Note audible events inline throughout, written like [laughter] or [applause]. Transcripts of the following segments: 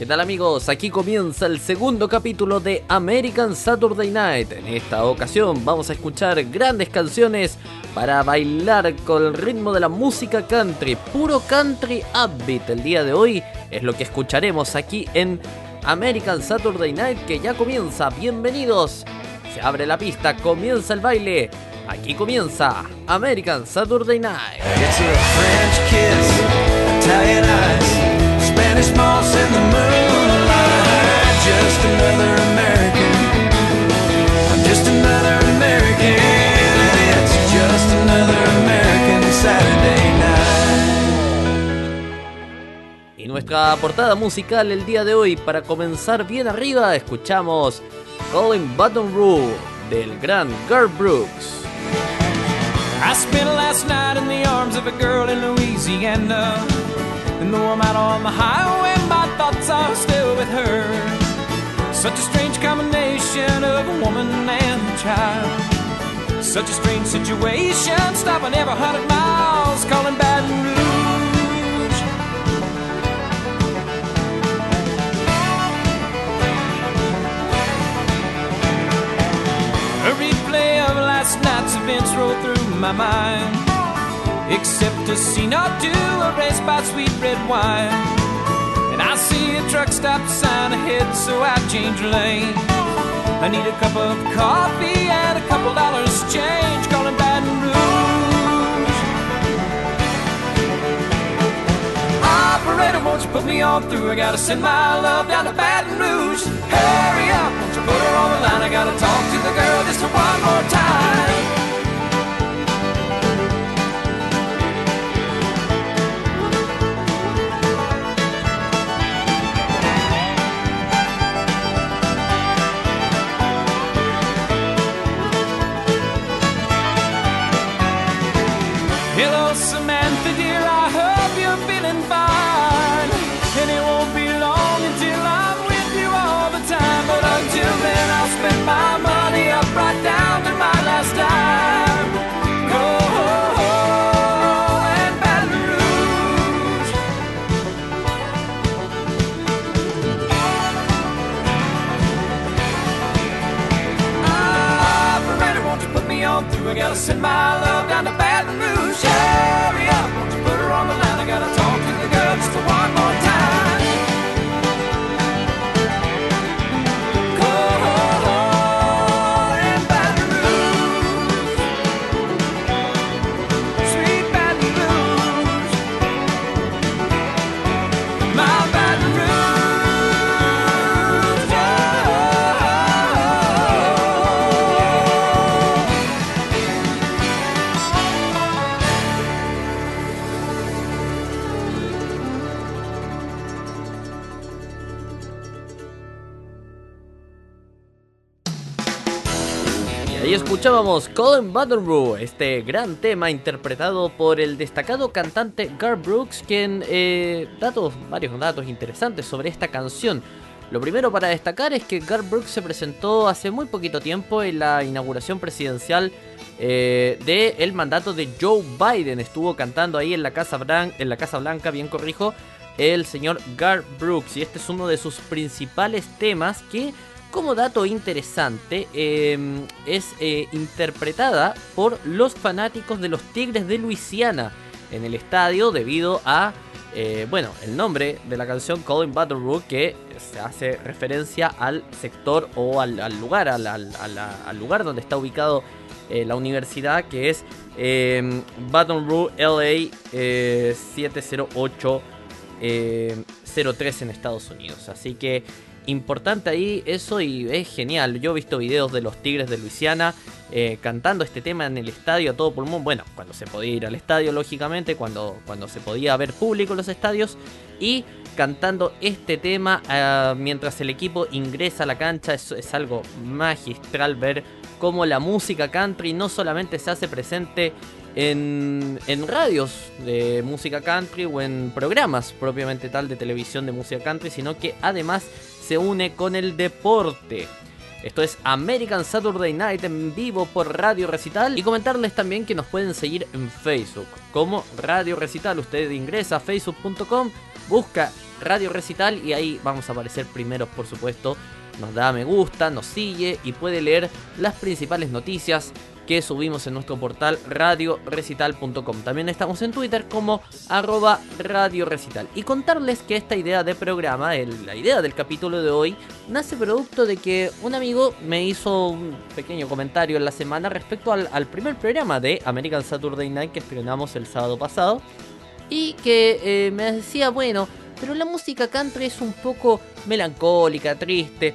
¿Qué tal amigos? Aquí comienza el segundo capítulo de American Saturday Night. En esta ocasión vamos a escuchar grandes canciones para bailar con el ritmo de la música country, puro country upbeat. El día de hoy es lo que escucharemos aquí en American Saturday Night que ya comienza. Bienvenidos. Se abre la pista, comienza el baile. Aquí comienza American Saturday Night. Spanish moss in the moonlight. Just another American. I'm just another American. It's just another American Saturday night. Y nuestra portada musical el día de hoy, para comenzar bien arriba, escuchamos Calling Button Rule del gran Garth Brooks. I spent last night in the arms of a girl in Louisiana. And though I'm out on the highway, my thoughts are still with her. Such a strange combination of a woman and a child. Such a strange situation, stopping every hundred miles, calling Baton Rouge. A replay of last night's events roll through my mind. Except a scene or two erased by sweet red wine. And I see a truck stop sign ahead, so I change lane. I need a cup of coffee and a couple dollars change, calling Baton Rouge. Operator, won't you put me on through? I gotta send my love down to Baton Rouge. Hurry up, won't you put her on the line? I gotta talk to the girl just one more time. in my. Escuchábamos Colin Buttonrow, este gran tema interpretado por el destacado cantante Garth Brooks, quien eh, datos, varios datos interesantes sobre esta canción. Lo primero para destacar es que Garth Brooks se presentó hace muy poquito tiempo en la inauguración presidencial eh, del mandato de Joe Biden. Estuvo cantando ahí en la Casa, Blan en la Casa Blanca, bien corrijo, el señor Garth Brooks. Y este es uno de sus principales temas que como dato interesante, eh, es eh, interpretada por los fanáticos de los Tigres de Luisiana en el estadio debido a, eh, bueno, el nombre de la canción Colin Butterwood que se hace referencia al sector o al, lugar, al, lugar donde está ubicado eh, la universidad que es Baton Rouge LA 70803 en Estados Unidos. Así que importante ahí eso y es genial. Yo he visto videos de los Tigres de Luisiana eh, cantando este tema en el estadio a todo pulmón. Bueno, cuando se podía ir al estadio, lógicamente, cuando, cuando se podía ver público en los estadios. Y cantando este tema uh, mientras el equipo ingresa a la cancha. Es, es algo magistral ver cómo la música country no solamente se hace presente en, en, radios de música country o en programas propiamente tal de televisión de música country, sino que además se une con el deporte. Esto es American Saturday Night en vivo por Radio Recital. Y comentarles también que nos pueden seguir en Facebook como Radio Recital. Usted ingresa a facebook.com, busca Radio Recital y ahí vamos a aparecer primeros, por supuesto. Nos da me gusta, nos sigue y puede leer las principales noticias que subimos en nuestro portal radiorecital.com. También estamos en Twitter como arroba radiorecital. Y contarles que esta idea de programa, la idea del capítulo de hoy, nace producto de que un amigo me hizo un pequeño comentario en la semana respecto al, primer programa de American Saturday Night que estrenamos el sábado pasado. Y que eh, me decía, bueno, pero la música country es un poco melancólica, triste.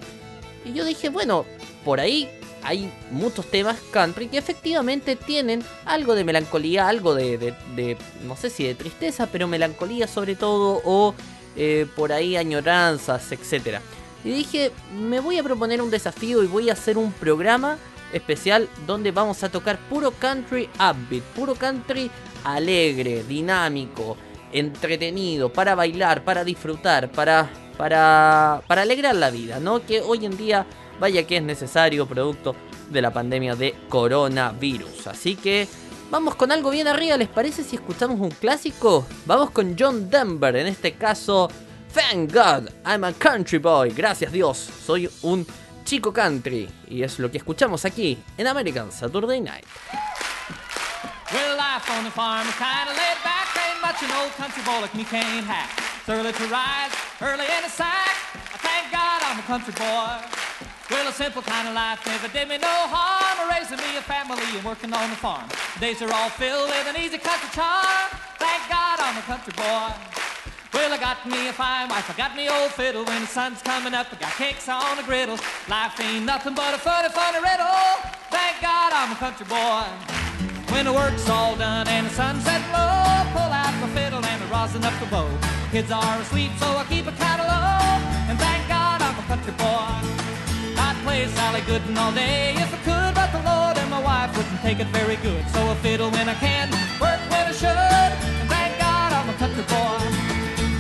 Y yo dije, bueno, por ahí hay muchos temas country que efectivamente tienen algo de melancolía, algo de, no sé si de tristeza, pero melancolía sobre todo, o eh, por ahí añoranzas, etc. Y dije, me voy a proponer un desafío y voy a hacer un programa especial donde vamos a tocar puro country upbeat, puro country alegre, dinámico, entretenido, para bailar, para disfrutar, para, para, para alegrar la vida, ¿no? Que hoy en día vaya que es necesario producto de la pandemia de coronavirus. Así que vamos con algo bien arriba, ¿les parece si escuchamos un clásico? Vamos con John Denver, en este caso, Thank God, I'm a country boy, gracias Dios, soy un chico country. Y es lo que escuchamos aquí en American Saturday Night. Thank God I'm a country boy. Well, a simple kind of life never did me no harm. Raising me a family and working on the farm. Days are all filled with an easy country charm. Thank God I'm a country boy. Well, I got me a fine wife, I got me old fiddle. When the sun's coming up, I got cakes on the griddle. Life ain't nothing but a funny, funny riddle. Thank God I'm a country boy. When the work's all done and the sunset low, pull out my fiddle and I rosin up the bow. Kids are asleep, so I keep a low. And thank God I'm a country boy play Sally Gooden all day if I could, but the Lord and my wife wouldn't take it very good. So I fiddle when I can, work when I should, and thank God I'm a country boy.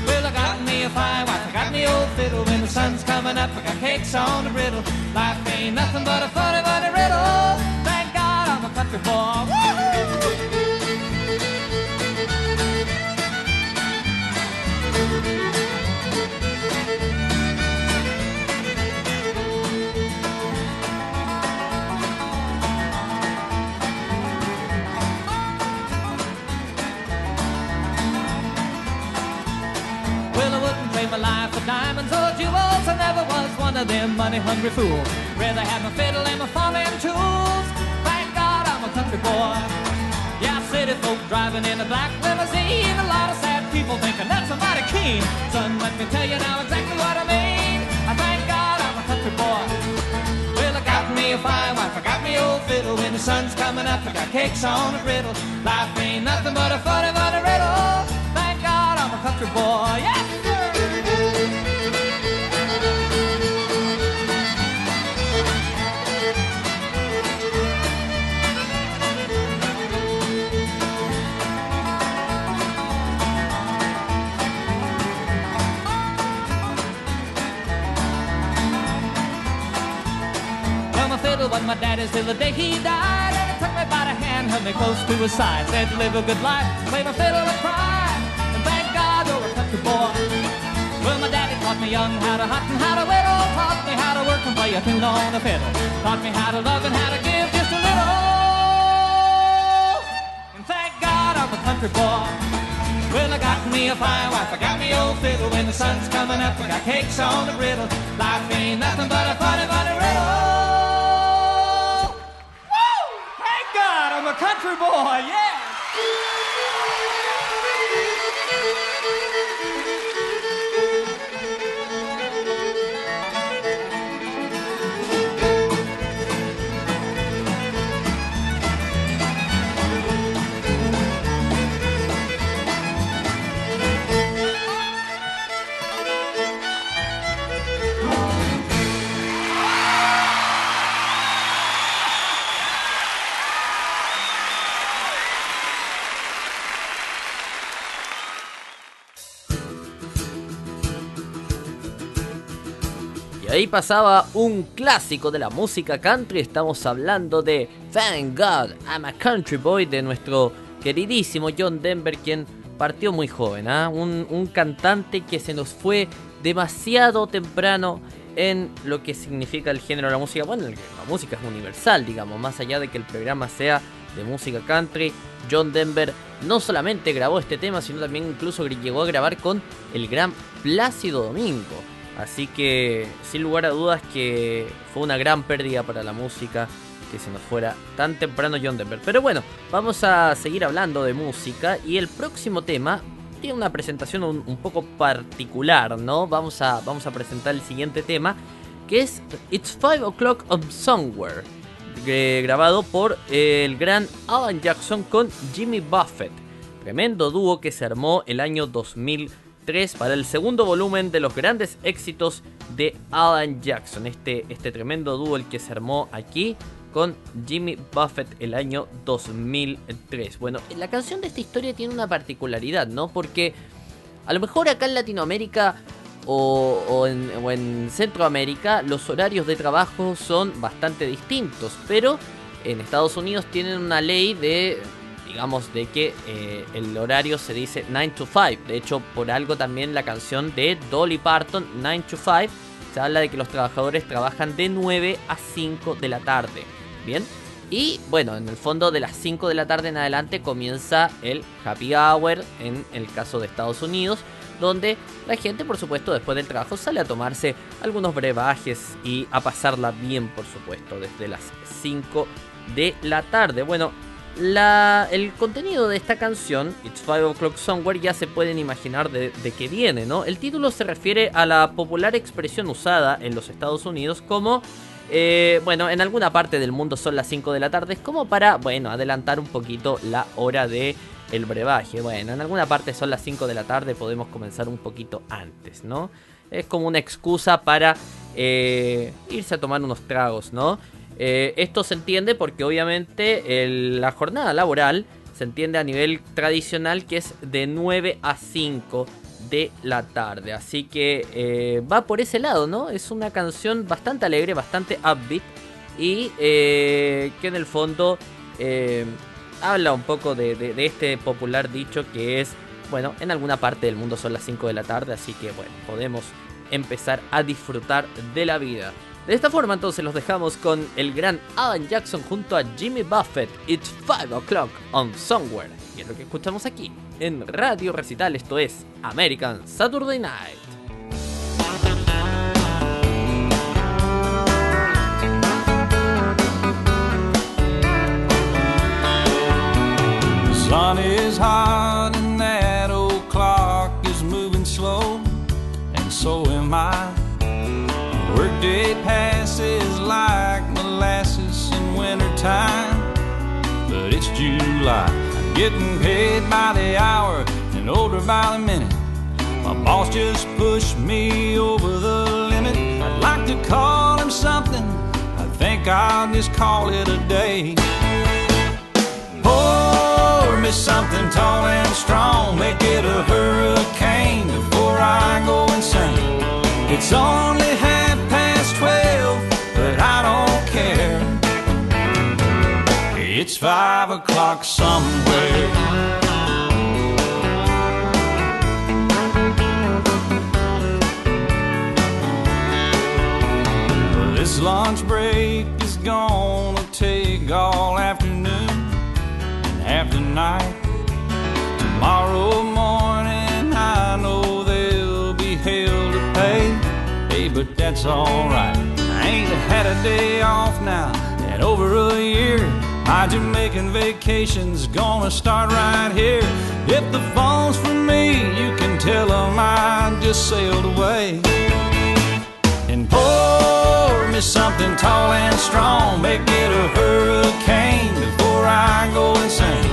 Well, I got me a fine wife, I got me old fiddle. When the sun's coming up, I got cakes on the griddle. Life ain't nothing but a funny, funny riddle. Thank God I'm a country boy. Woo-hoo! Diamonds or jewels. I never was one of them money-hungry fools. Rather have my fiddle and my farming tools. Thank God I'm a country boy. Yeah, city folk driving in a black limousine. A lot of sad people thinking that's a mighty keen. Son, let me tell you now exactly what I mean. I thank God I'm a country boy. Well, I got me a fine wife, I got me old fiddle. When the sun's coming up, I got cakes on the griddle. Life ain't nothing but a funny, funny riddle. Thank God I'm a country boy. Yeah. My daddy's till the day he died. And he took me by the hand, held me close to his side. Said, to live a good life, play my fiddle and cry. And thank God you're a country boy. Well, my daddy taught me young how to hunt and how to whittle. Taught me how to work and play a tune on the fiddle. Taught me how to love and how to give just a little. And thank God I'm a country boy. Well, I got me a fine wife, I got me old fiddle. When the sun's coming up, I got cakes on the griddle. Life ain't nothing but a funny, funny riddle. Country boy, yeah. Ahí pasaba un clásico de la música country. Estamos hablando de Thank God I'm a Country Boy de nuestro queridísimo John Denver, quien partió muy joven, ¿ah? un, un cantante que se nos fue demasiado temprano en lo que significa el género de la música. Bueno, la música es universal, digamos, más allá de que el programa sea de música country. John Denver no solamente grabó este tema, sino también incluso llegó a grabar con el gran Plácido Domingo. Así que, sin lugar a dudas, que fue una gran pérdida para la música que se nos fuera tan temprano John Denver. Pero bueno, vamos a seguir hablando de música y el próximo tema tiene una presentación un, poco particular, ¿no? Vamos a, vamos a presentar el siguiente tema, que es It's 5 O'Clock on Somewhere, grabado por el gran Alan Jackson con Jimmy Buffett. Tremendo dúo que se armó el año 2000 para el segundo volumen de los grandes éxitos de Alan Jackson. Este, este tremendo dúo que se armó aquí con Jimmy Buffett el año 2003. Bueno, la canción de esta historia tiene una particularidad, ¿no? Porque a lo mejor acá en Latinoamérica o, o, en, Centroamérica los horarios de trabajo son bastante distintos, pero en Estados Unidos tienen una ley de digamos, de que eh, el horario se dice 9 to 5. De hecho, por algo también la canción de Dolly Parton, 9 to 5, se habla de que los trabajadores trabajan de 9 a 5 de la tarde. Bien. Y bueno, en el fondo de las 5 de la tarde en adelante comienza el happy hour en el caso de Estados Unidos, donde la gente por supuesto después del trabajo sale a tomarse algunos brebajes y a pasarla bien por supuesto desde las 5 de la tarde. Bueno, la, el contenido de esta canción, It's Five O'Clock Somewhere, ya se pueden imaginar de, qué viene, ¿no? El título se refiere a la popular expresión usada en los Estados Unidos como, eh, bueno, en alguna parte del mundo son las 5 de la tarde, como para, bueno, adelantar un poquito la hora de el brebaje. Bueno, en alguna parte son las 5 de la tarde, podemos comenzar un poquito antes, ¿no? Es como una excusa para eh, irse a tomar unos tragos, ¿no? Eh, esto se entiende porque obviamente la jornada laboral se entiende a nivel tradicional que es de 9 a 5 de la tarde. Así que eh, va por ese lado, ¿no? Es una canción bastante alegre, bastante upbeat y eh, que en el fondo habla un poco de, de, este popular dicho que es, bueno, en alguna parte del mundo son las 5 de la tarde, así que bueno, podemos empezar a disfrutar de la vida. De esta forma entonces los dejamos con el gran Alan Jackson junto a Jimmy Buffett, It's 5 o'clock on Somewhere. Y es lo que escuchamos aquí en Radio Recital, esto es American Saturday Night. sun is hot and clock is moving slow, and so am I. Workday passes like molasses in wintertime, but it's July. I'm getting paid by the hour and older by the minute. My boss just pushed me over the limit. I'd like to call him something. I think I'll just call it a day. Pour me something tall and strong, make it a hurricane before I go insane. It's only half but I don't care. It's five o'clock somewhere. This lunch break is gonna take all afternoon and half the night. Tomorrow morning, I know they'll be hell to pay Hey, but that's alright. Had a day off now in over a year. My Jamaican vacation's gonna start right here. If the phone's for me, you can tell them I just sailed away. And pour me something tall and strong, make it a hurricane before I go insane.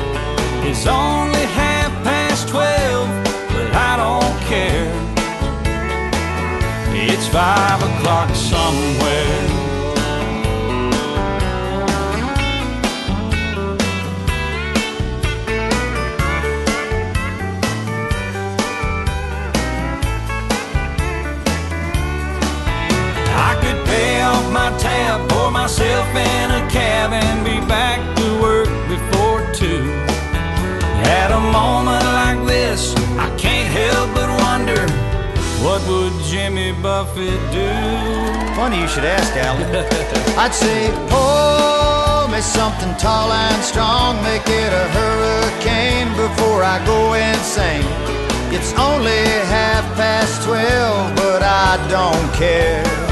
It's only half past twelve, but I don't care. It's five o'clock somewhere. myself in a cab and be back to work before two. At a moment like this, I can't help but wonder what would Jimmy Buffett do? Funny you should ask, Alan. [laughs] I'd say, pull me something tall and strong, make it a hurricane before I go insane. It's only half past twelve, but I don't care.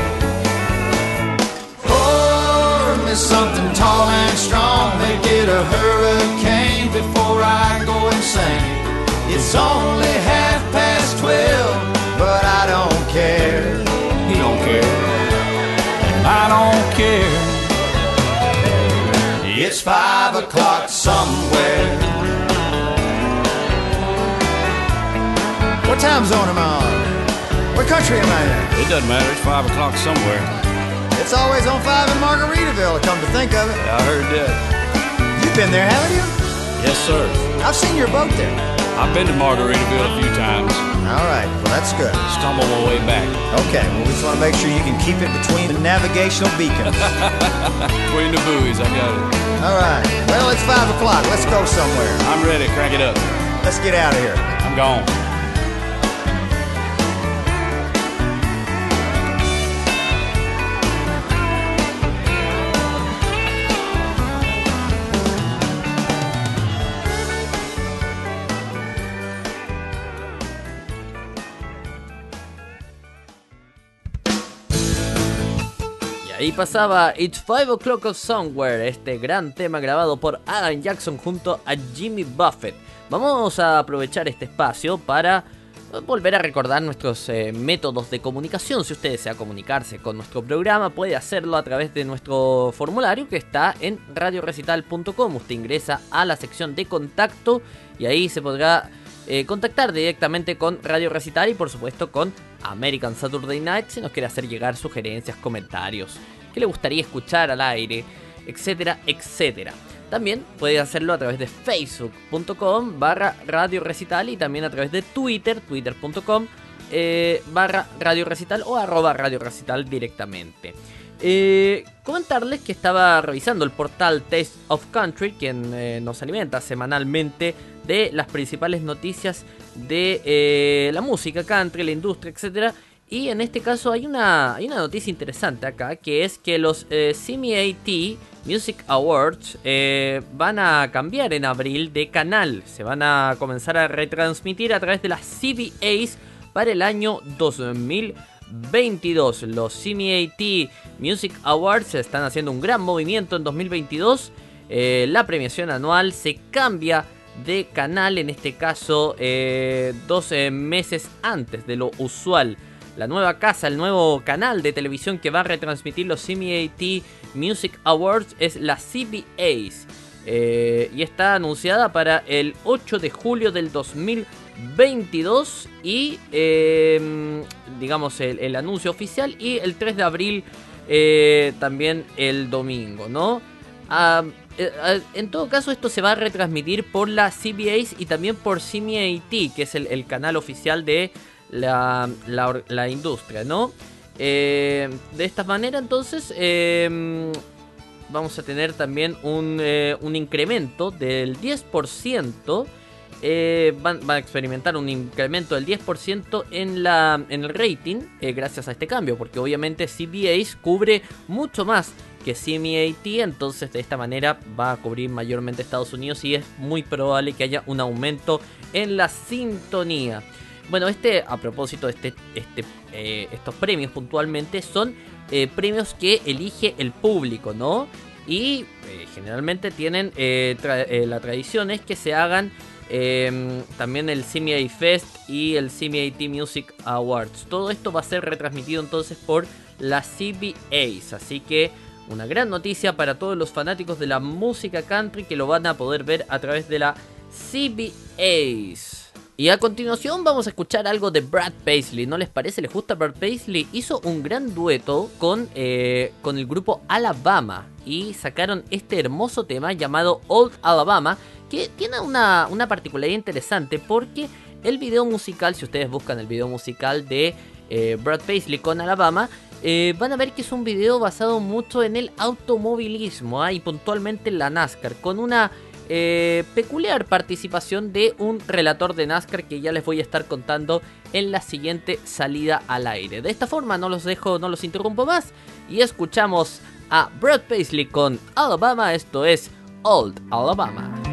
Me something tall and strong, make it a hurricane before I go insane. It's only half past twelve, but I don't care. He don't care. I don't care. It's five o'clock somewhere. What time zone am I on? What country am I in? It doesn't matter. It's five o'clock somewhere. It's always on five in Margaritaville, come to think of it. Yeah, I heard that. You've been there, haven't you? Yes, sir. I've seen your boat there. I've been to Margaritaville a few times. All right, well, that's good. Stumble my way back. Okay, well, we just want to make sure you can keep it between the navigational beacons. [laughs] Between the buoys, I got it. All right, well, it's five o'clock. Let's go somewhere. I'm ready. Crank it up. Let's get out of here. I'm gone. Pasaba It's Five O'Clock of Somewhere, este gran tema grabado por Adam Jackson junto a Jimmy Buffett. Vamos a aprovechar este espacio para eh, volver a recordar nuestros eh, métodos de comunicación. Si usted desea comunicarse con nuestro programa, puede hacerlo a través de nuestro formulario que está en radiorecital.com. Usted ingresa a la sección de contacto y ahí se podrá eh, contactar directamente con Radio Recital y por supuesto con American Saturday Night si nos quiere hacer llegar sugerencias, comentarios, que le gustaría escuchar al aire, etcétera, etcétera. También puede hacerlo a través de facebook.com barra Radio Recital y también a través de Twitter, twitter.com eh, barra Radio Recital o arroba Radio Recital directamente. Eh, comentarles que estaba revisando el portal Taste of Country, quien eh, nos alimenta semanalmente de las principales noticias de eh, la música country, la industria, etc. Y en este caso hay una, hay una noticia interesante acá, que es que los eh, CMAT Music Awards eh, van a cambiar en abril de canal. Se van a comenzar a retransmitir a través de las CBAs para el año 2022. Los CMAT Music Awards están haciendo un gran movimiento en 2022. Eh, la premiación anual se cambia de canal, en este caso eh, 12 meses antes de lo usual. La nueva casa, el nuevo canal de televisión que va a retransmitir los CMAT Music Awards es la CBAs. Eh, y está anunciada para el 8 de julio del 2022 y eh, digamos el, anuncio oficial y el 3 de abril eh, también el domingo, ¿no? Ah, en todo caso, esto se va a retransmitir por la CBAs y también por CMAT, que es el canal oficial de la, la, industria, ¿no? Eh, de esta manera, entonces, eh, vamos a tener también un, eh, un incremento del 10%. Van, van, a experimentar un incremento del 10% en, la, en el rating gracias a este cambio, porque obviamente CBAs cubre mucho más que CMAT, entonces de esta manera va a cubrir mayormente Estados Unidos y es muy probable que haya un aumento en la sintonía. Bueno, este, a propósito este, este, eh, estos premios puntualmente, son eh, premios que elige el público, ¿no? Y eh, generalmente tienen la tradición es que se hagan también el CMA Fest y el CMAT Music Awards. Todo esto va a ser retransmitido entonces por la CBAs, así que una gran noticia para todos los fanáticos de la música country que lo van a poder ver a través de la CBAs. Y a continuación vamos a escuchar algo de Brad Paisley. ¿No les parece? ¿Les gusta Brad Paisley? Hizo un gran dueto con, eh, con el grupo Alabama. Y sacaron este hermoso tema llamado Old Alabama. Que tiene una, una particularidad interesante porque el video musical, si ustedes buscan el video musical de eh, Brad Paisley con Alabama, eh, van a ver que es un video basado mucho en el automovilismo ¿eh? y puntualmente en la NASCAR, con una eh, peculiar participación de un relator de NASCAR que ya les voy a estar contando en la siguiente salida al aire. De esta forma no los dejo, no los interrumpo más y escuchamos a Brad Paisley con Alabama, esto es Old Alabama.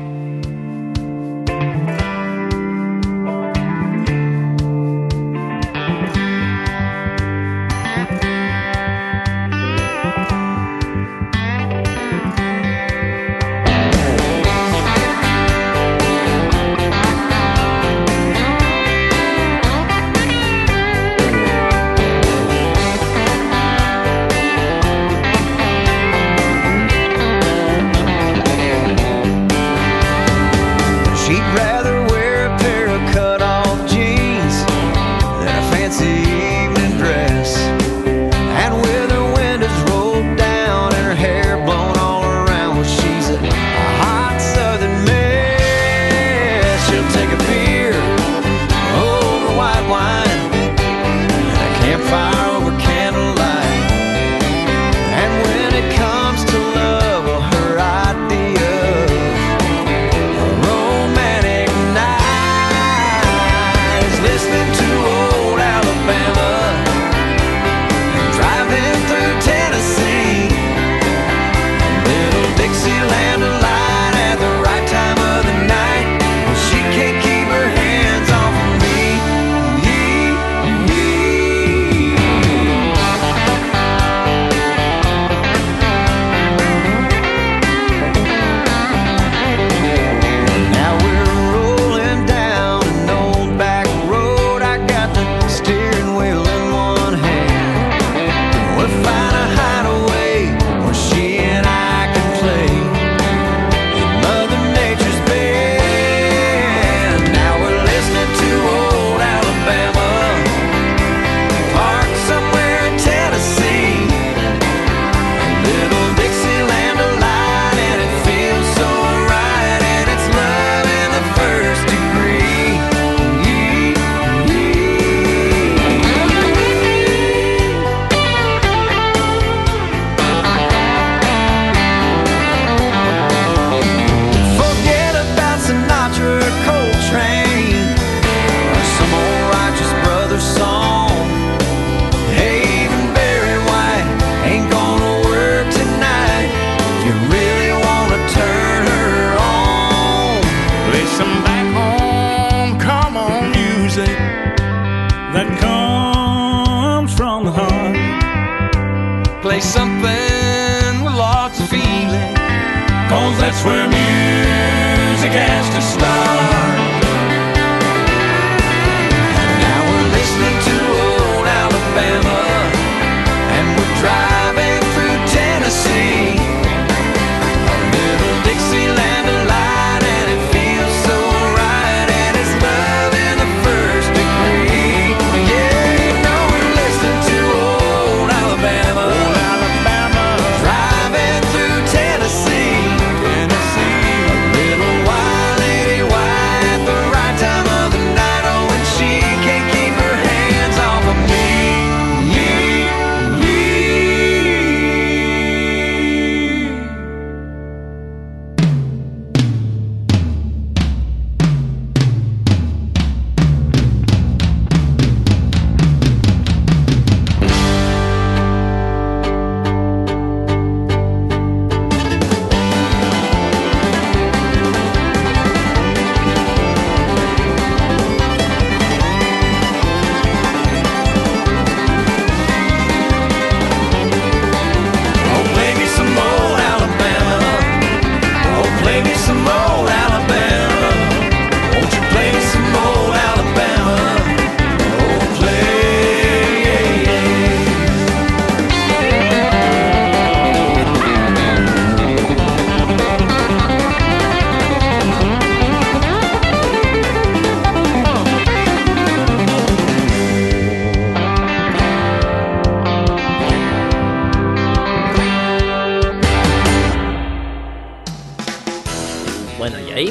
play me some more.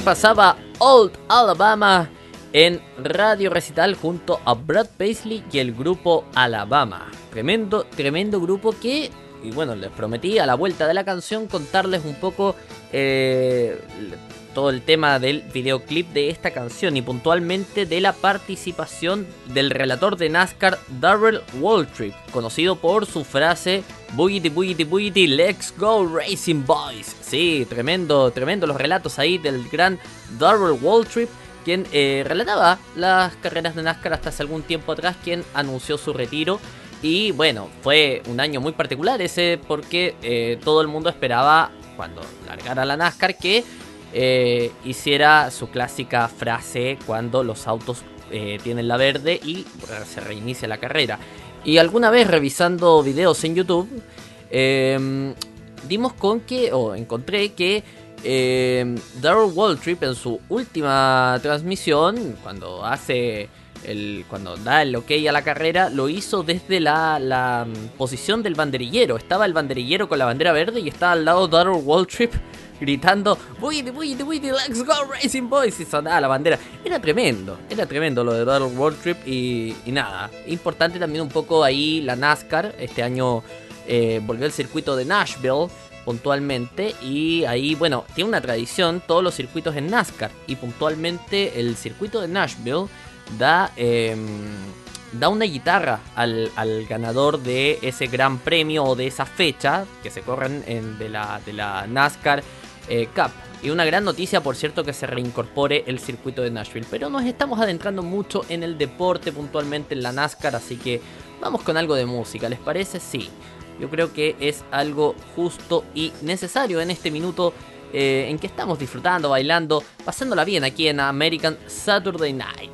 Pasaba Old Alabama en Radio Recital junto a Brad Paisley y el grupo Alabama. Tremendo, tremendo grupo que, y bueno, les prometí a la vuelta de la canción contarles un poco eh, todo el tema del videoclip de esta canción y puntualmente de la participación del relator de NASCAR Darrell Waltrip, conocido por su frase Boogity Boogity Boogity Let's Go Racing Boys. Sí, tremendo, tremendo los relatos ahí del gran Darrell Waltrip quien eh, relataba las carreras de NASCAR hasta hace algún tiempo atrás, quien anunció su retiro. Y bueno, fue un año muy particular ese porque eh, todo el mundo esperaba, cuando largara la NASCAR, que eh, hiciera su clásica frase cuando los autos tienen la verde y se reinicia la carrera. Y alguna vez revisando videos en YouTube, dimos con que, o encontré que eh, Waltrip en su última transmisión, cuando hace el, cuando da el ok a la carrera, lo hizo desde la, mm, posición del banderillero. Estaba el banderillero con la bandera verde y estaba al lado Darrell Waltrip gritando Buidi, Buidi, Buidi, let's go Racing Boys y sonaba la bandera. Era tremendo, era tremendo lo de Darrell Waltrip y, y nada. Importante también un poco ahí la NASCAR. Este año eh, volvió el circuito de Nashville puntualmente y ahí, bueno, tiene una tradición todos los circuitos en NASCAR y puntualmente el circuito de Nashville da, em, da una guitarra al, ganador de ese gran premio o de esa fecha que se corren en, de, la, de la NASCAR eh, Cup. Y una gran noticia, por cierto, que se reincorpore el circuito de Nashville. Pero nos estamos adentrando mucho en el deporte, puntualmente en la NASCAR, así que vamos con algo de música, ¿les parece? Sí yo creo que es algo justo y necesario en este minuto eh, en que estamos disfrutando, bailando, pasándola bien aquí en American Saturday Night.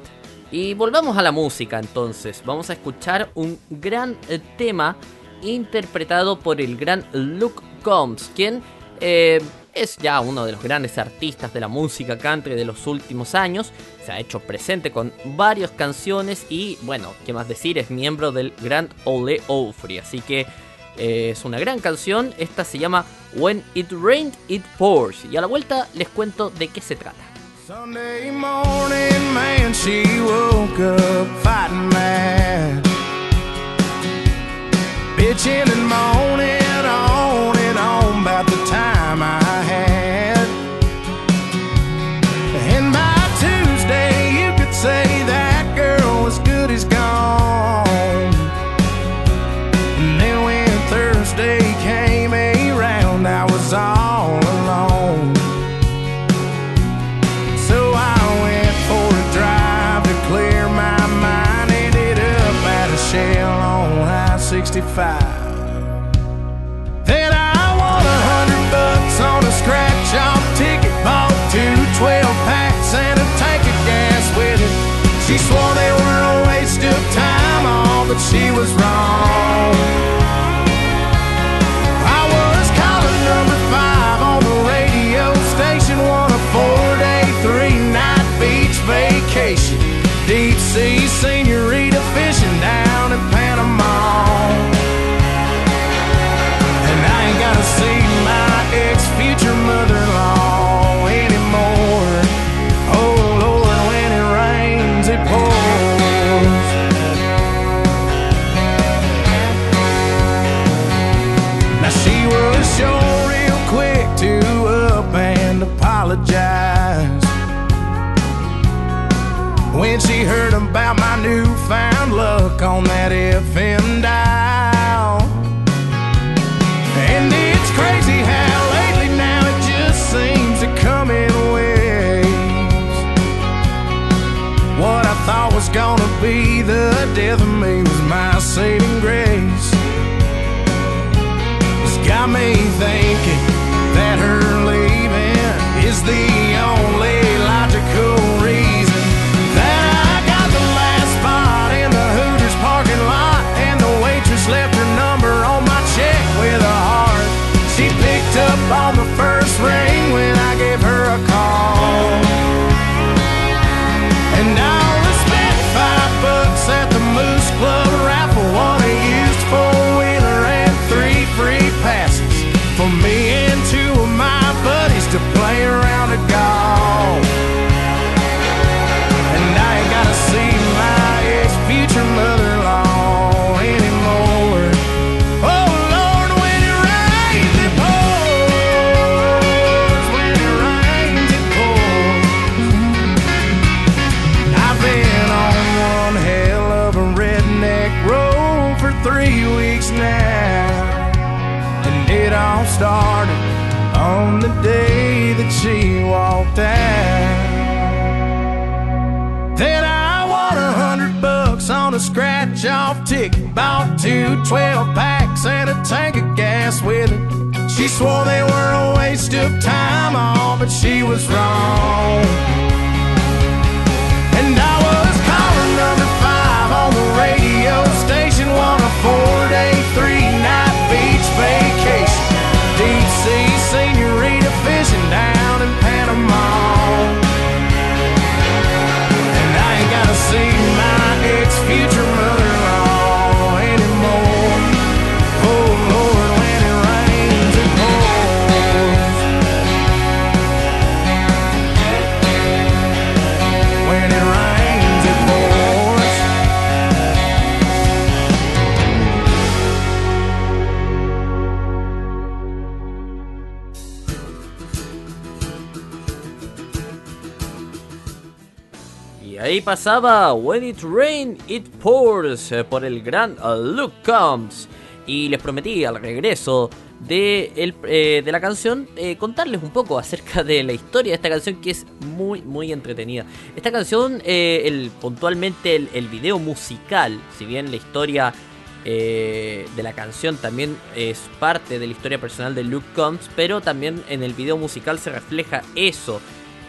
Y volvamos a la música entonces, vamos a escuchar un gran eh, tema interpretado por el gran Luke Combs, quien eh, es ya uno de los grandes artistas de la música country de los últimos años, se ha hecho presente con varias canciones y bueno, qué más decir, es miembro del Grand Ole Ofri, así que es una gran canción, esta se llama When It Rained, It Pours. Y a la vuelta les cuento de qué se trata. Sunday morning, man, she woke up fighting mad. Bitching and moaning but she was wrong. 12 packs and a tank of gas with it. She swore they were a waste of time, all, but she was wrong. Ahí pasaba When It Rain, It Pours eh, por el gran eh, Luke Combs. Y les prometí al regreso de, el- eh, de la canción contarles un poco acerca de la historia de esta canción que es muy muy entretenida. Esta canción, el, puntualmente el, el video musical, si bien la historia de la canción también es parte de la historia personal de Luke Combs, pero también en el video musical se refleja eso.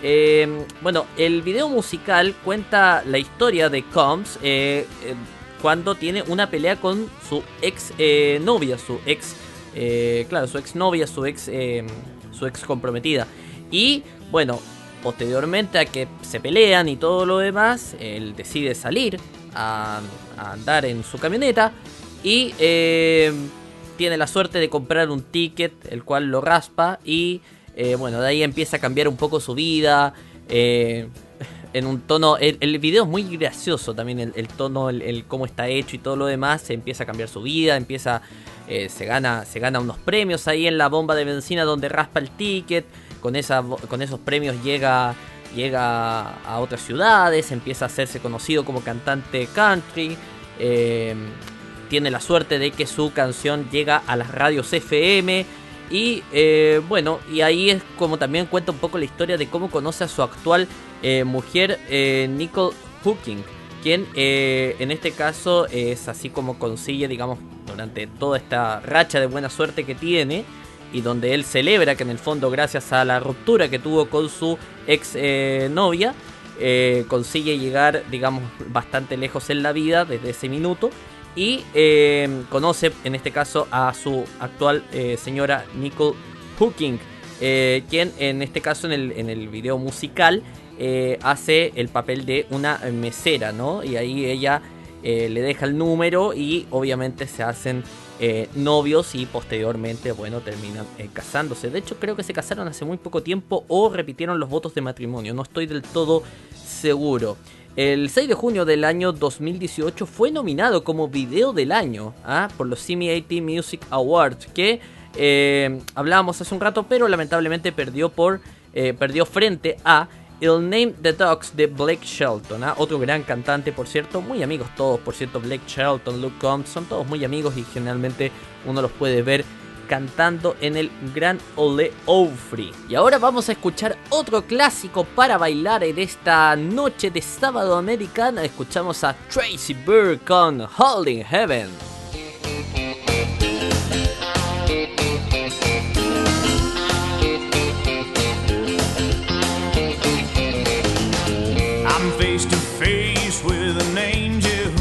Eh, bueno, el video musical cuenta la historia de Combs eh, eh, cuando tiene una pelea con su ex eh, novia, su ex, eh, claro, su ex novia, su ex, su ex comprometida. Y bueno, posteriormente a que se pelean y todo lo demás, él decide salir a, a andar en su camioneta y tiene la suerte de comprar un ticket, el cual lo raspa y eh, bueno, de ahí empieza a cambiar un poco su vida. eh, [laughs] en un tono. El, video es muy gracioso también, el, tono, el, cómo está hecho y todo lo demás. Se empieza a cambiar su vida, empieza. eh, se, gana, se gana unos premios ahí en la bomba de benzina donde raspa el ticket. Con, con esos premios llega. Llega a otras ciudades, empieza a hacerse conocido como cantante country. tiene la suerte de que su canción llega a las radios FM. Y eh, bueno, y ahí es como también cuenta un poco la historia de cómo conoce a su actual eh, mujer, eh, Nicole Hooking, quien en este caso es así como consigue, digamos, durante toda esta racha de buena suerte que tiene, y donde él celebra que en el fondo, gracias a la ruptura que tuvo con su ex novia, consigue llegar, digamos, bastante lejos en la vida desde ese minuto y eh, conoce en este caso a su actual eh, señora Nicole Hooking, eh, quien en este caso en el, en el video musical hace el papel de una mesera, ¿no? Y ahí ella le deja el número y obviamente se hacen novios y posteriormente, bueno, terminan casándose. De hecho, creo que se casaron hace muy poco tiempo o repitieron los votos de matrimonio, no estoy del todo seguro. El 6 de junio del año 2018 fue nominado como video del año ¿ah? por los CMA Music Awards, que eh, hablábamos hace un rato, pero lamentablemente perdió por eh, perdió frente a El Name the Dogs de Blake Shelton, ¿ah? otro gran cantante, por cierto, muy amigos todos, por cierto, Blake Shelton, Luke Combs, son todos muy amigos y generalmente uno los puede ver cantando en el Gran Ole Ofri. Y ahora vamos a escuchar otro clásico para bailar en esta noche de sábado americana. Escuchamos a Tracy Bird con Holding Heaven. I'm face to face with an angel.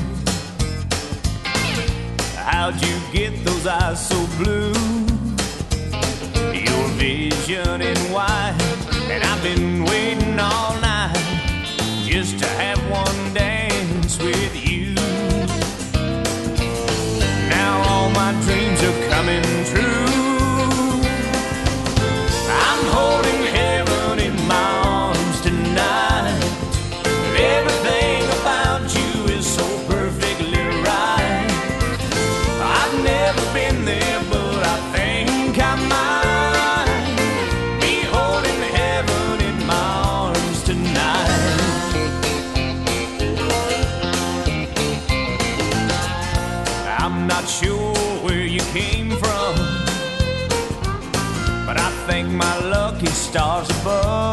How'd you get those eyes so blue? White, and I've been waiting all night just to have one dance with you. Stars above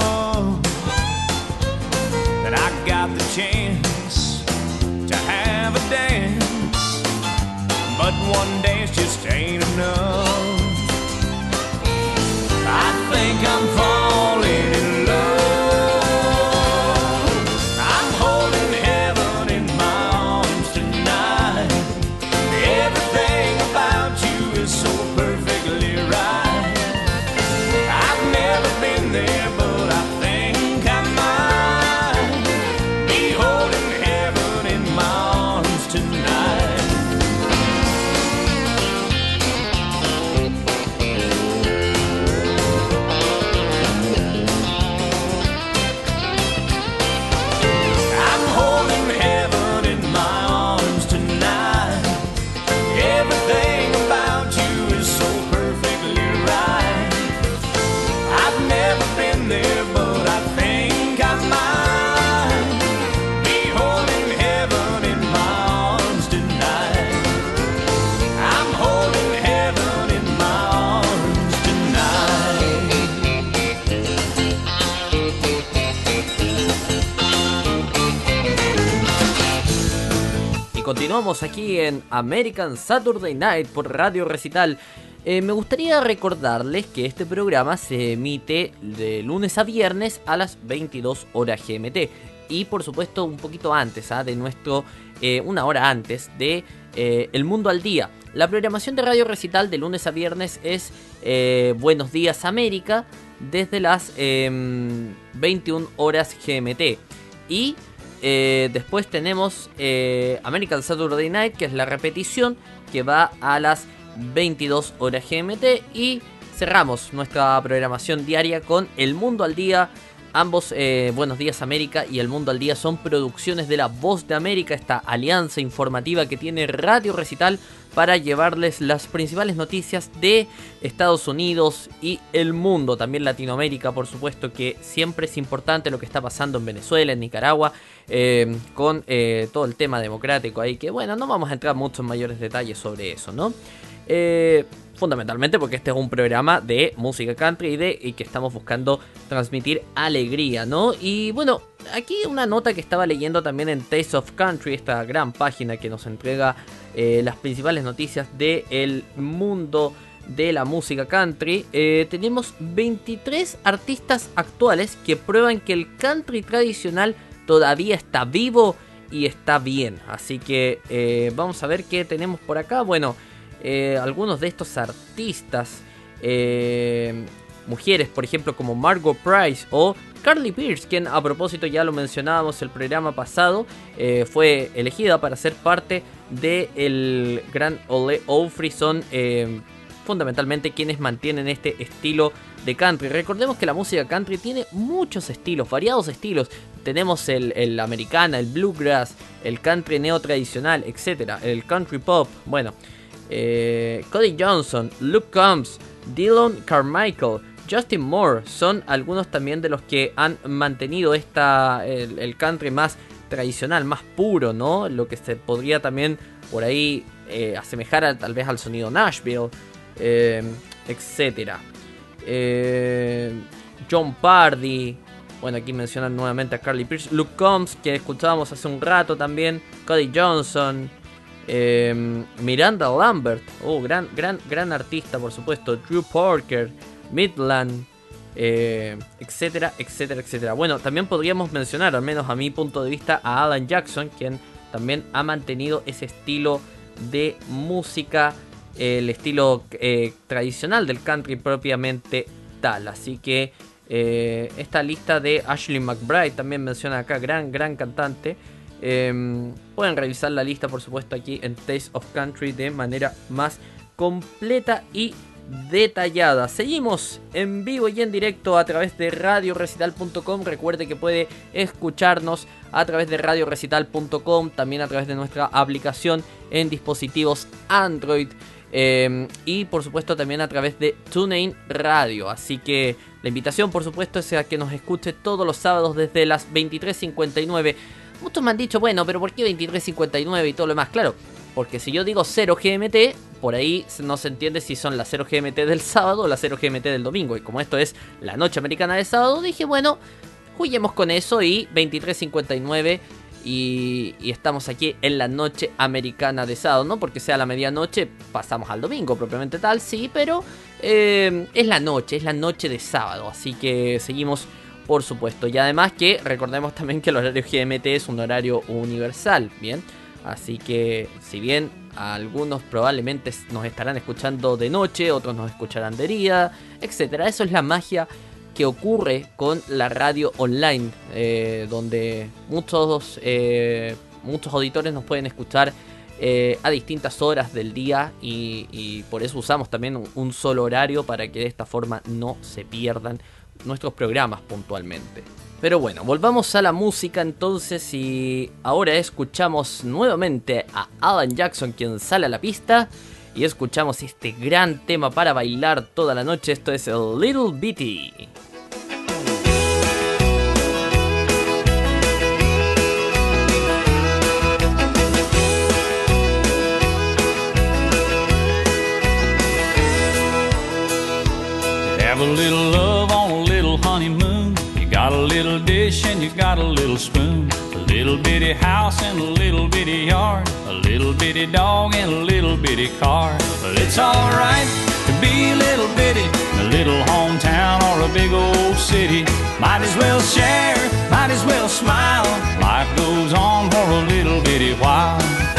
continuamos aquí en American Saturday Night por Radio Recital. Eh, me gustaría recordarles que este programa se emite de lunes a viernes a las 22 horas GMT. Y por supuesto un poquito antes, ¿ah? de nuestro, eh, una hora antes de eh, El Mundo al Día. La programación de Radio Recital de lunes a viernes es eh, Buenos Días América desde las em, 21 horas GMT. Y eh, después tenemos eh, American Saturday Night, que es la repetición, que va a las 22 horas GMT. Y cerramos nuestra programación diaria con El Mundo al Día. Ambos, eh, Buenos Días América y El Mundo al Día, son producciones de La Voz de América, esta alianza informativa que tiene Radio Recital para llevarles las principales noticias de Estados Unidos y el mundo, también Latinoamérica, por supuesto, que siempre es importante lo que está pasando en Venezuela, en Nicaragua, eh, con eh, todo el tema democrático ahí, que bueno, no vamos a entrar mucho en mayores detalles sobre eso, ¿no? Eh, fundamentalmente porque este es un programa de música country y, de, que estamos buscando transmitir alegría, ¿no? Y bueno, aquí una nota que estaba leyendo también en Taste of Country, esta gran página que nos entrega eh, las principales noticias del mundo de la música country. Eh, tenemos 23 artistas actuales que prueban que el country tradicional todavía está vivo y está bien. Así que eh, vamos a ver qué tenemos por acá. Bueno, eh, algunos de estos artistas, eh, mujeres, por ejemplo, como Margot Price o Carly Pierce, quien a propósito ya lo mencionábamos el programa pasado, eh, fue elegida para ser parte del gran Ole Ofri. Son fundamentalmente quienes mantienen este estilo de country. Recordemos que la música country tiene muchos estilos, variados estilos. Tenemos el, el americana, el bluegrass, el country neo tradicional, etc. El country pop, bueno. Eh, Cody Johnson, Luke Combs, Dylan Carmichael, Justin Moore son algunos también de los que han mantenido esta, el, country más tradicional, más puro, ¿no? Lo que se podría también por ahí eh, asemejar a- tal vez al sonido Nashville, eh, etc. Eh, John Pardy, bueno, aquí mencionan nuevamente a Carly Pierce, Luke Combs, que escuchábamos hace un rato también, Cody Johnson, eh, Miranda Lambert, oh, gran, gran, gran artista, por supuesto. Drew Parker, Midland, eh, etcétera, etcétera, etcétera. Bueno, también podríamos mencionar, al menos a mi punto de vista, a Alan Jackson, quien también ha mantenido ese estilo de música, el estilo eh, tradicional del country propiamente tal. Así que esta lista de Ashley McBride también menciona acá, gran, gran cantante. Eh, pueden revisar la lista, por supuesto, aquí en Taste of Country de manera más completa y detallada. Seguimos en vivo y en directo a través de radiorecital.com. Recuerde que puede escucharnos a través de radiorecital.com, también a través de nuestra aplicación en dispositivos Android. eh, y por supuesto también a través de TuneIn Radio. Así que la invitación por supuesto es a que nos escuche todos los sábados desde las 23.59 Muchos me han dicho, bueno, pero ¿por qué 23.59 y todo lo demás? Claro, Porque si yo digo 0 GMT, por ahí no se entiende si son las 0 GMT del sábado o las 0 GMT del domingo. Y como esto es la noche americana de sábado, dije, bueno, juguemos con eso y 23.59 y, y, estamos aquí en la noche americana de sábado, no porque sea la medianoche, pasamos al domingo propiamente tal, sí, pero eh, es la noche, es la noche de sábado, así que seguimos por supuesto. Y además que recordemos también que el horario GMT es un horario universal, ¿bien? Así que si bien algunos probablemente nos estarán escuchando de noche, otros nos escucharán de día, etc. Eso es la magia que ocurre con la radio online, eh, donde muchos, eh, muchos auditores nos pueden escuchar eh, a distintas horas del día y, por eso usamos también un, un solo horario para que de esta forma no se pierdan nuestros programas puntualmente. Pero bueno, volvamos a la música entonces y ahora escuchamos nuevamente a Alan Jackson quien sale a la pista y escuchamos este gran tema para bailar toda la noche, esto es el Little Bitty. Have a little love on a little honeymoon. You got a little dish and you got a little spoon. A little bitty house and a little bitty yard. A little bitty dog and a little bitty car. But it's alright to be a little bitty a little hometown or a big old city. Might as well share, might as well smile. Life goes on for a little bitty while.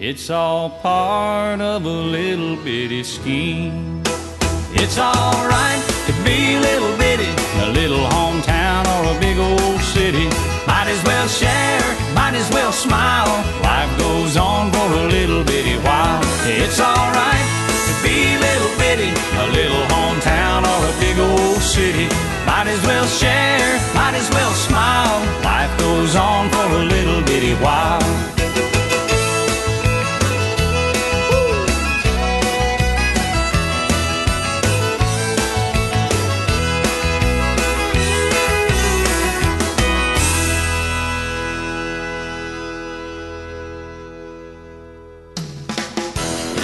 It's all part of a little bitty scheme. It's alright to be a little bitty a little hometown or a big old city. Might as well share, might as well smile. Life goes on for a little bitty while. It's alright to be a little bitty a little hometown or a big old city. Might as well share, might as well smile. Life goes on for a little bitty while.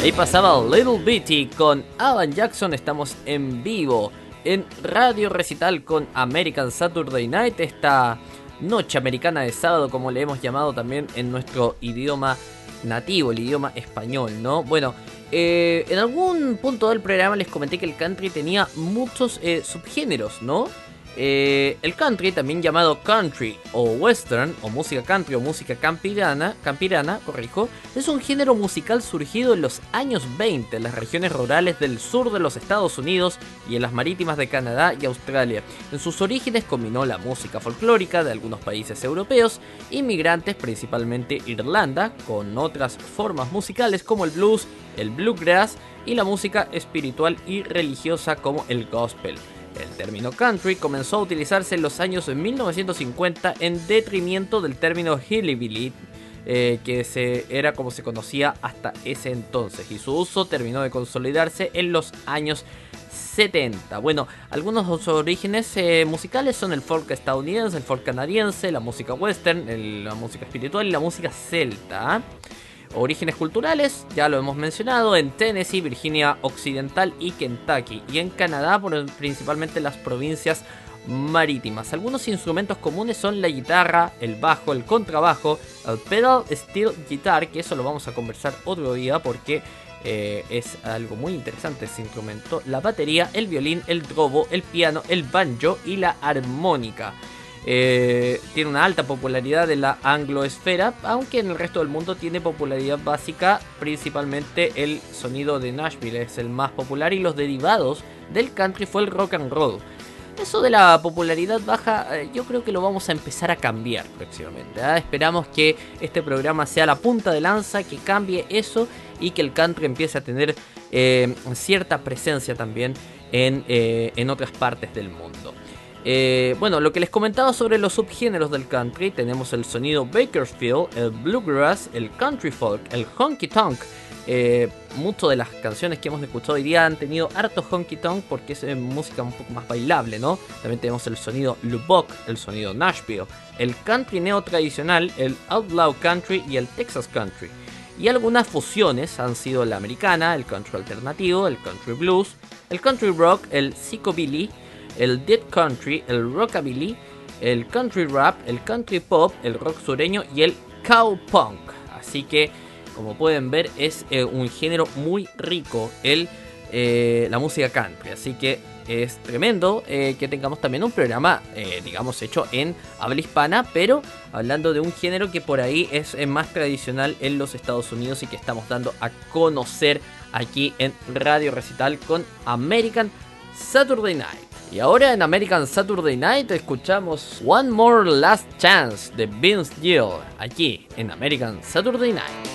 Ahí pasaba Little Bitty con Alan Jackson. Estamos en vivo en Radio Recital con American Saturday Night. Esta noche americana de sábado, como le hemos llamado también en nuestro idioma nativo, el idioma español, ¿no? Bueno, eh, en algún punto del programa les comenté que el country tenía muchos eh, subgéneros, ¿no? Eh, el country, también llamado country o western, o música country o música campirana, campirana, corrijo, es un género musical surgido en los años 20 en las regiones rurales del sur de los Estados Unidos y en las marítimas de Canadá y Australia. En sus orígenes combinó la música folclórica de algunos países europeos, inmigrantes principalmente Irlanda, con otras formas musicales como el blues, el bluegrass y la música espiritual y religiosa como el gospel. El término country comenzó a utilizarse en los años 1950 en detrimento del término hillbilly, eh, que se, era como se conocía hasta ese entonces, y su uso terminó de consolidarse en los años 70. Bueno, algunos de sus orígenes eh, musicales son el folk estadounidense, el folk canadiense, la música western, la música espiritual y la música celta. Orígenes culturales, ya lo hemos mencionado, en Tennessee, Virginia Occidental y Kentucky. Y en Canadá, por, principalmente las provincias marítimas. Algunos instrumentos comunes son la guitarra, el bajo, el contrabajo, el pedal steel guitar, que eso lo vamos a conversar otro día porque eh, es algo muy interesante ese instrumento. La batería, el violín, el drobo, el piano, el banjo y la armónica. Eh, tiene una alta popularidad en la angloesfera, aunque en el resto del mundo tiene popularidad básica, principalmente el sonido de Nashville es el más popular y los derivados del country fue el rock and roll. Eso de la popularidad baja, eh, yo creo que lo vamos a empezar a cambiar próximamente. ¿ah? Esperamos que este programa sea la punta de lanza, que cambie eso y que el country empiece a tener eh, cierta presencia también en, en otras partes del mundo. Eh, bueno, lo que les comentaba sobre los subgéneros del country, tenemos el sonido Bakersfield, el bluegrass, el country folk, el honky tonk. Eh, Muchas de las canciones que hemos escuchado hoy día han tenido harto honky tonk porque es eh, música un poco más bailable, ¿no? También tenemos el sonido Lubbock, el sonido Nashville, el country neo tradicional, el outlaw country y el Texas country. Y algunas fusiones han sido la americana, el country alternativo, el country blues, el country rock, el psychobilly, el dead country, el rockabilly, el country rap, el country pop, el rock sureño y el cowpunk. Así que, como pueden ver, es eh, un género muy rico el, eh, la música country. Así que es tremendo eh, que tengamos también un programa, digamos, hecho en habla hispana, pero hablando de un género que por ahí es más tradicional en los Estados Unidos y que estamos dando a conocer aquí en Radio Recital con American Saturday Night. Y ahora en American Saturday Night escuchamos One More Last Chance de Vince Gill, aquí en American Saturday Night.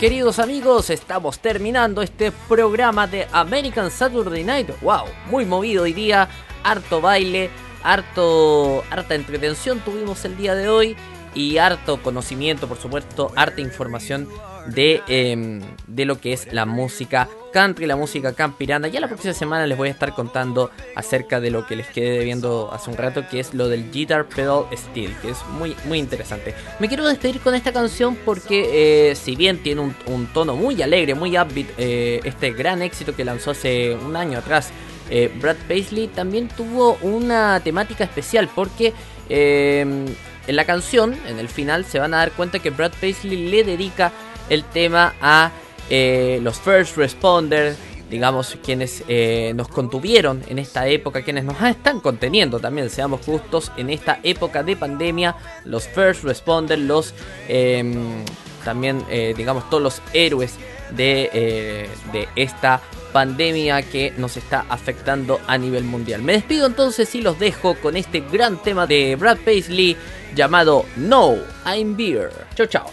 Queridos amigos, estamos terminando este programa de American Saturday Night. ¡Wow! Muy movido hoy día, harto baile, harto, harta entretención tuvimos el día de hoy y harto conocimiento, por supuesto, harta información de, em, de lo que es la música country, la música campirana. Ya la próxima semana les voy a estar contando acerca de lo que les quedé viendo hace un rato, que es lo del Guitar Pedal Steel, que es muy, muy interesante. Me quiero despedir con esta canción porque, eh, si bien tiene un, tono muy alegre, muy upbeat, eh, este gran éxito que lanzó hace un año atrás. Eh, Brad Paisley también tuvo una temática especial porque em, en la canción, en el final, se van a dar cuenta que Brad Paisley le dedica el tema a eh, los first responders, digamos, quienes eh, nos contuvieron en esta época, quienes nos están conteniendo también, seamos justos, en esta época de pandemia, los first responders, los em, también, eh, digamos, todos los héroes de, de esta pandemia que nos está afectando a nivel mundial. Me despido entonces y los dejo con este gran tema de Brad Paisley llamado No, I'm Beer. Chao, chao.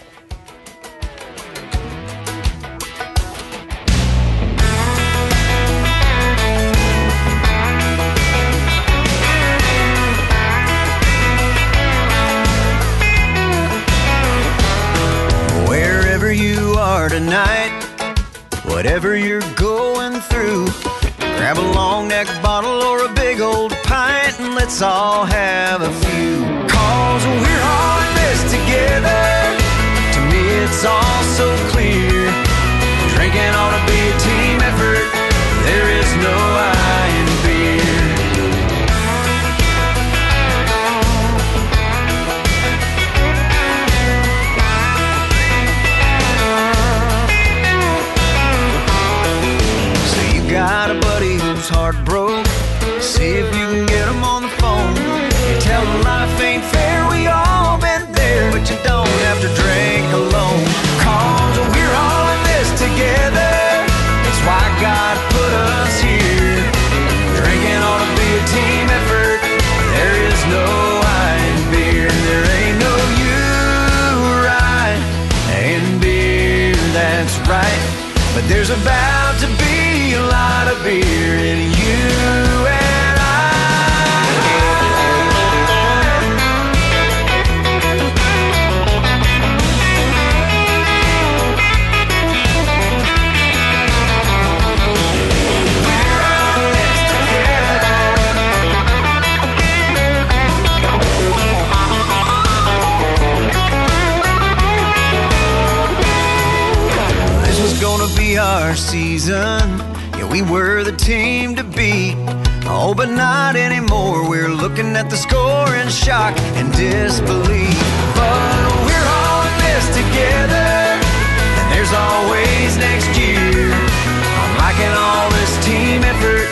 Wherever you are tonight, whatever you're going through, grab a long neck bottle or a big old pint and let's all have a few. The team to beat. Oh, but not anymore. We're looking at the score in shock and disbelief. But we're all in this together, and there's always next year. I'm liking all this team effort.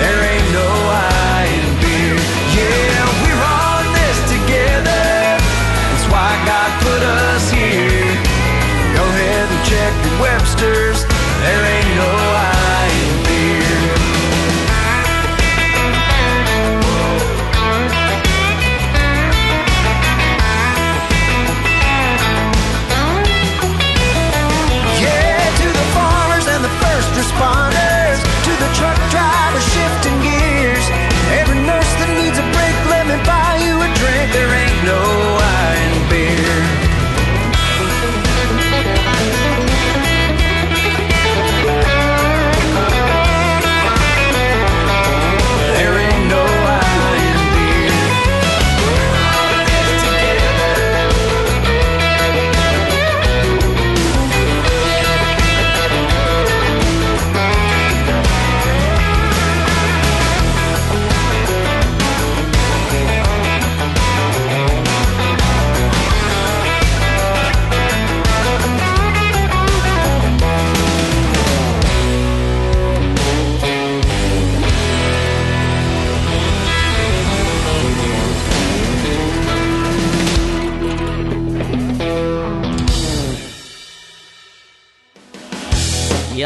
There ain't no I in beer. Yeah, we're all in this together. That's why God put us here. Go ahead and check your Webster's. There ain't no